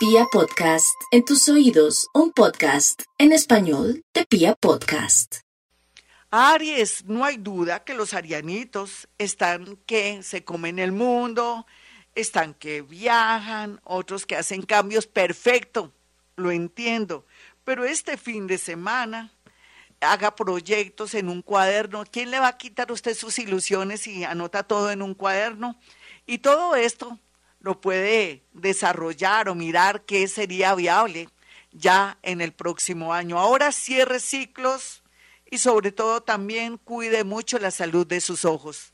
Pia Podcast, en tus oídos, un podcast en español de Pia Podcast. Aries, no hay duda que los arianitos están que se comen el mundo, están que viajan, otros que hacen cambios, perfecto, lo entiendo, pero este fin de semana haga proyectos en un cuaderno. ¿Quién le va a quitar a usted sus ilusiones y anota todo en un cuaderno? Y todo esto lo puede desarrollar o mirar qué sería viable ya en el próximo año. Ahora cierre ciclos y sobre todo también cuide mucho la salud de sus ojos.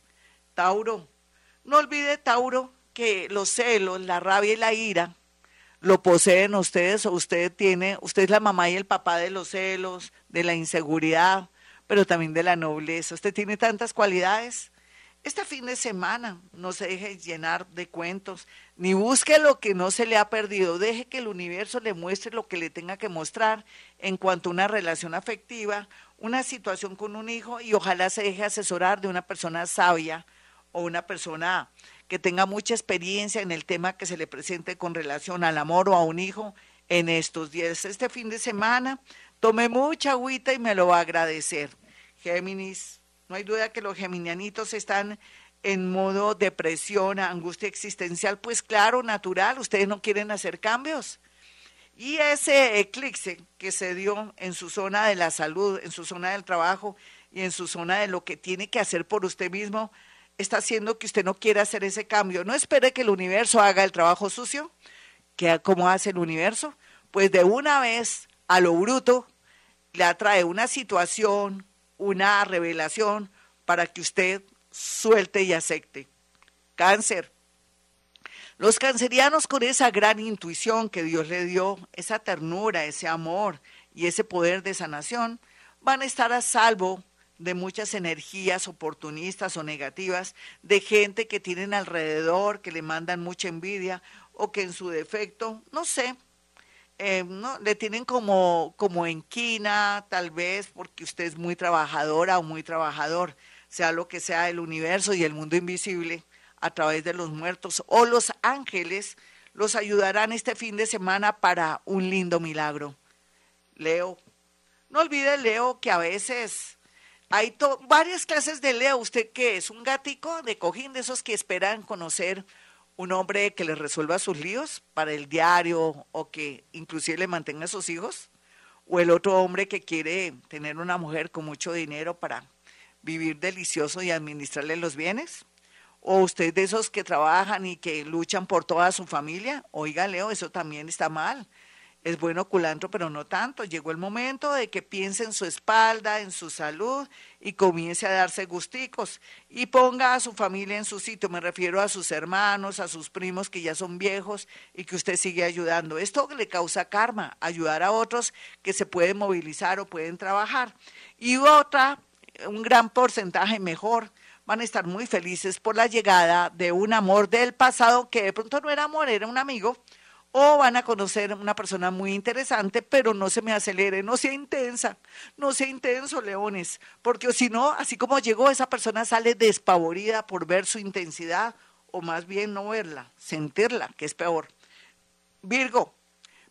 Tauro, no olvide, Tauro, que los celos, la rabia y la ira lo poseen ustedes o usted tiene, usted es la mamá y el papá de los celos, de la inseguridad, pero también de la nobleza. Usted tiene tantas cualidades. Este fin de semana no se deje llenar de cuentos, ni busque lo que no se le ha perdido. Deje que el universo le muestre lo que le tenga que mostrar en cuanto a una relación afectiva, una situación con un hijo y ojalá se deje asesorar de una persona sabia o una persona que tenga mucha experiencia en el tema que se le presente con relación al amor o a un hijo en estos días. Este fin de semana tome mucha agüita y me lo va a agradecer. Géminis, no hay duda que los geminianitos están en modo depresión, angustia existencial, pues claro, natural, ustedes no quieren hacer cambios. Y ese eclipse que se dio en su zona de la salud, en su zona del trabajo y en su zona de lo que tiene que hacer por usted mismo, está haciendo que usted no quiera hacer ese cambio. No espere que el universo haga el trabajo sucio, que como hace el universo, pues de una vez a lo bruto le atrae una situación, una revelación para que usted suelte y acepte. Cáncer. Los cancerianos con esa gran intuición que Dios le dio, esa ternura, ese amor y ese poder de sanación, van a estar a salvo de muchas energías oportunistas o negativas, de gente que tienen alrededor, que le mandan mucha envidia o que en su defecto, no sé, eh, no, le tienen como, como en quina, tal vez porque usted es muy trabajadora o muy trabajador, sea lo que sea el universo y el mundo invisible a través de los muertos o los ángeles los ayudarán este fin de semana para un lindo milagro. Leo, no olvide Leo que a veces hay varias clases de Leo. ¿Usted qué es? ¿Un gatico de cojín de esos que esperan conocer un hombre que les resuelva sus líos para el diario o que inclusive le mantenga a sus hijos? ¿O el otro hombre que quiere tener una mujer con mucho dinero para vivir delicioso y administrarle los bienes? ¿O usted de esos que trabajan y que luchan por toda su familia? Oiga, Leo, eso también está mal es bueno culantro, pero no tanto. Llegó el momento de que piense en su espalda, en su salud y comience a darse gusticos y ponga a su familia en su sitio. Me refiero a sus hermanos, a sus primos que ya son viejos y que usted sigue ayudando. Esto le causa karma, ayudar a otros que se pueden movilizar o pueden trabajar. Y otra, un gran porcentaje mejor, van a estar muy felices por la llegada de un amor del pasado que de pronto no era amor, era un amigo o van a conocer una persona muy interesante, pero no se me acelere, no sea intensa, no sea intenso, leones, porque si no, así como llegó, esa persona sale despavorida por ver su intensidad, o más bien no verla, sentirla, que es peor. Virgo,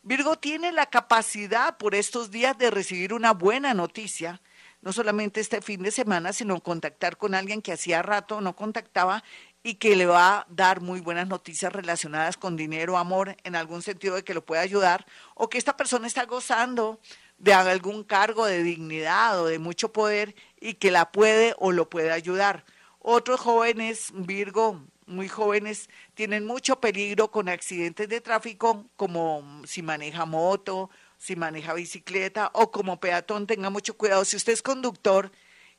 Virgo tiene la capacidad por estos días de recibir una buena noticia, no solamente este fin de semana, sino contactar con alguien que hacía rato no contactaba y que le va a dar muy buenas noticias relacionadas con dinero, amor, en algún sentido de que lo pueda ayudar, o que esta persona está gozando de algún cargo de dignidad o de mucho poder y que la puede o lo puede ayudar. Otros jóvenes, Virgo, muy jóvenes, tienen mucho peligro con accidentes de tráfico, como si maneja moto, si maneja bicicleta o como peatón, tenga mucho cuidado. Si usted es conductor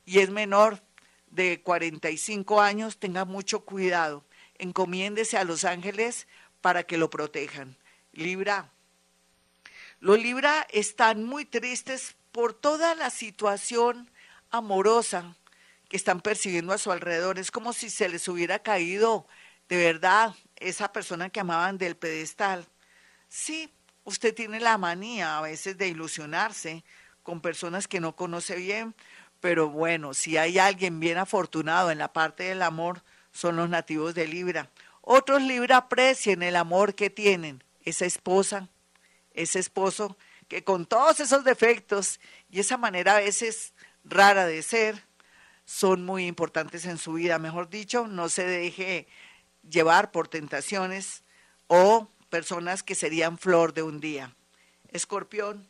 y es menor, de 45 años tenga mucho cuidado. Encomiéndese a los ángeles para que lo protejan. Libra. Los Libra están muy tristes por toda la situación amorosa que están percibiendo a su alrededor. Es como si se les hubiera caído de verdad esa persona que amaban del pedestal. Sí, usted tiene la manía a veces de ilusionarse con personas que no conoce bien, pero bueno, si hay alguien bien afortunado en la parte del amor, son los nativos de Libra. Otros Libra aprecien el amor que tienen esa esposa, ese esposo que con todos esos defectos y esa manera a veces rara de ser, son muy importantes en su vida. Mejor dicho, no se deje llevar por tentaciones o personas que serían flor de un día. Escorpión,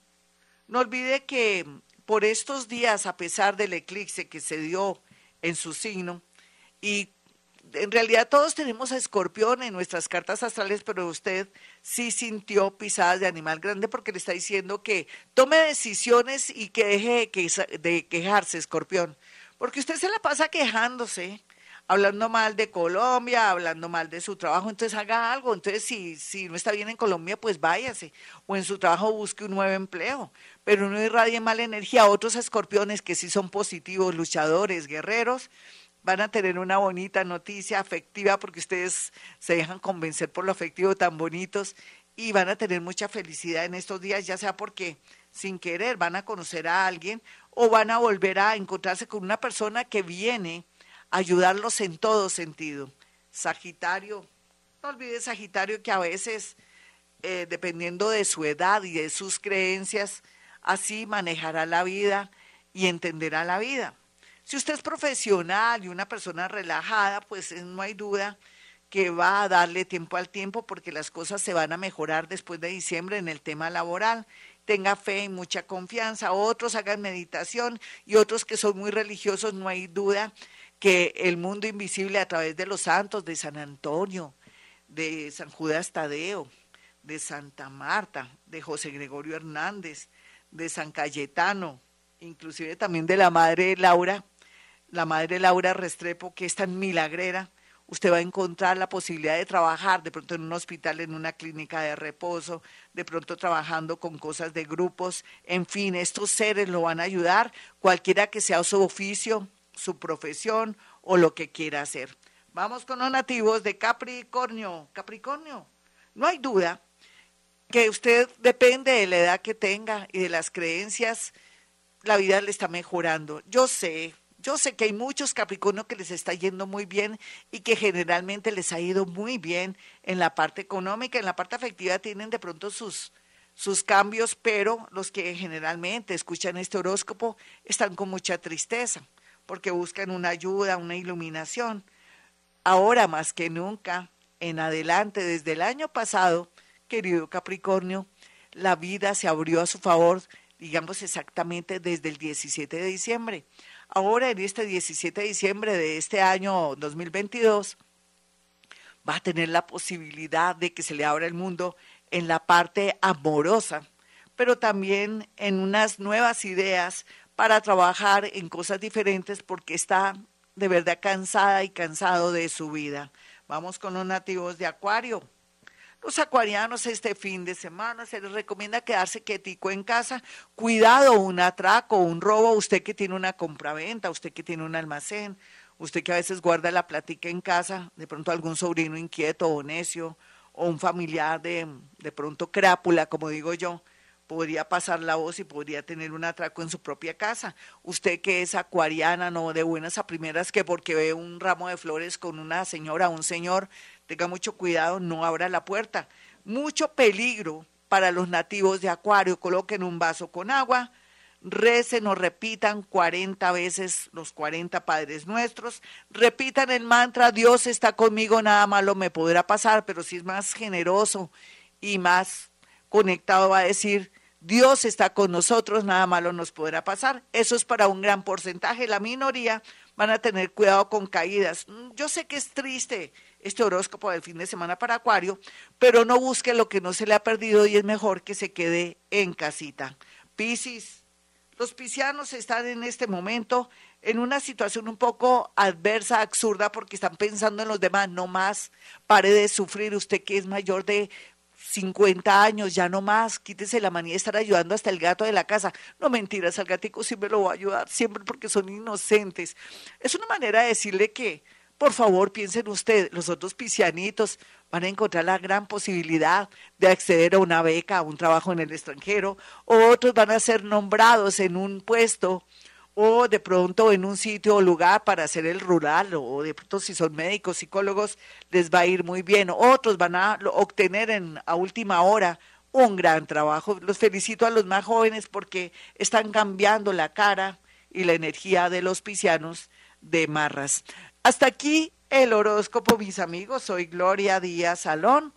no olvide que por estos días, a pesar del eclipse que se dio en su signo, y en realidad todos tenemos a escorpión en nuestras cartas astrales, pero usted sí sintió pisadas de animal grande porque le está diciendo que tome decisiones y que deje de quejarse, escorpión. Porque usted se la pasa quejándose, hablando mal de Colombia, hablando mal de su trabajo, entonces haga algo. Entonces, si, si no está bien en Colombia, pues váyase. O en su trabajo busque un nuevo empleo. Pero no irradie mala energía. Otros escorpiones que sí son positivos, luchadores, guerreros, van a tener una bonita noticia afectiva porque ustedes se dejan convencer por lo afectivo tan bonitos y van a tener mucha felicidad en estos días, ya sea porque sin querer van a conocer a alguien o van a volver a encontrarse con una persona que viene a ayudarlos en todo sentido. Sagitario, no olvides Sagitario que a veces, eh, dependiendo de su edad y de sus creencias, así manejará la vida y entenderá la vida. Si usted es profesional y una persona relajada, pues eh, no hay duda que va a darle tiempo al tiempo porque las cosas se van a mejorar después de diciembre en el tema laboral. Tenga fe y mucha confianza. Otros hagan meditación y otros que son muy religiosos, no hay duda que el mundo invisible a través de los santos de San Antonio, de San Judas Tadeo, de Santa Marta, de José Gregorio Hernández, de San Cayetano, inclusive también de la Madre Laura, la madre Laura Restrepo, que es tan milagrera, usted va a encontrar la posibilidad de trabajar de pronto en un hospital, en una clínica de reposo, de pronto trabajando con cosas de grupos, en fin, estos seres lo van a ayudar, cualquiera que sea su oficio, su profesión o lo que quiera hacer. Vamos con los nativos de Capricornio. Capricornio, no hay duda que usted depende de la edad que tenga y de las creencias, la vida le está mejorando. Yo sé, yo sé que hay muchos Capricornio que les está yendo muy bien y que generalmente les ha ido muy bien en la parte económica, en la parte afectiva tienen de pronto sus, sus cambios, pero los que generalmente escuchan este horóscopo están con mucha tristeza porque buscan una ayuda, una iluminación. Ahora más que nunca, en adelante, desde el año pasado, querido Capricornio, la vida se abrió a su favor, digamos exactamente desde el 17 de diciembre ahora en este 17 de diciembre de este año 2022, va a tener la posibilidad de que se le abra el mundo en la parte amorosa, pero también en unas nuevas ideas para trabajar en cosas diferentes porque está de verdad cansada y cansado de su vida. Vamos con los nativos de Acuario. Los acuarianos este fin de semana se les recomienda quedarse quietico en casa. Cuidado, un atraco, un robo, usted que tiene una compraventa, usted que tiene un almacén, usted que a veces guarda la platica en casa, de pronto algún sobrino inquieto o necio, o un familiar de, de pronto crápula, como digo yo, podría pasar la voz y podría tener un atraco en su propia casa. Usted que es acuariana, no de buenas a primeras, que porque ve un ramo de flores con una señora un señor, tenga mucho cuidado, no abra la puerta. Mucho peligro para los nativos de Acuario. Coloquen un vaso con agua, recen o repitan 40 veces los 40 Padres Nuestros, repitan el mantra, Dios está conmigo, nada malo me podrá pasar, pero si es más generoso y más conectado va a decir, Dios está con nosotros, nada malo nos podrá pasar. Eso es para un gran porcentaje. La minoría van a tener cuidado con caídas. Mm, yo sé que es triste este horóscopo del fin de semana para Acuario, pero no busque lo que no se le ha perdido y es mejor que se quede en casita. Piscis, los piscianos están en este momento en una situación un poco adversa, absurda, porque están pensando en los demás, no más, pare de sufrir, usted que es mayor de 50 años, ya no más, quítese la manía de estar ayudando hasta el gato de la casa. No mentiras, al gatico siempre lo va a ayudar, siempre porque son inocentes. Es una manera de decirle que, por favor, piensen ustedes, los otros piscianitos van a encontrar la gran posibilidad de acceder a una beca, a un trabajo en el extranjero, o otros van a ser nombrados en un puesto o de pronto en un sitio o lugar para hacer el rural, o de pronto si son médicos, psicólogos, les va a ir muy bien. Otros van a obtener en, a última hora un gran trabajo. Los felicito a los más jóvenes porque están cambiando la cara y la energía de los piscianos de Marras. Hasta aquí el horóscopo, mis amigos. Soy Gloria Díaz Salón.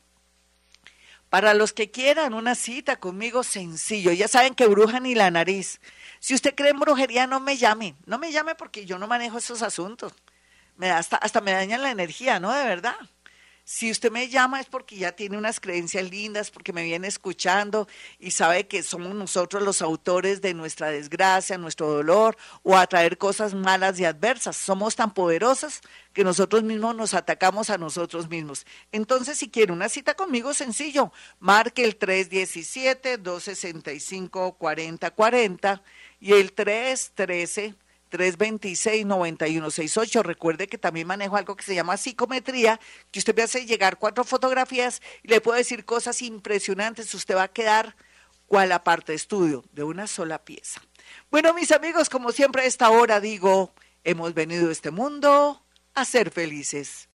Para los que quieran una cita conmigo, sencillo. Ya saben que bruja ni la nariz. Si usted cree en brujería, no me llame. No me llame porque yo no manejo esos asuntos. Me hasta, hasta me dañan la energía, ¿no? De verdad. Si usted me llama es porque ya tiene unas creencias lindas, porque me viene escuchando y sabe que somos nosotros los autores de nuestra desgracia, nuestro dolor o a traer cosas malas y adversas. Somos tan poderosas que nosotros mismos nos atacamos a nosotros mismos. Entonces, si quiere una cita conmigo, sencillo, marque el 317-265-4040 y el 313 326-9168. Recuerde que también manejo algo que se llama psicometría, que usted me hace llegar cuatro fotografías y le puedo decir cosas impresionantes. Usted va a quedar cual aparte estudio, de una sola pieza. Bueno, mis amigos, como siempre a esta hora digo, hemos venido a este mundo a ser felices.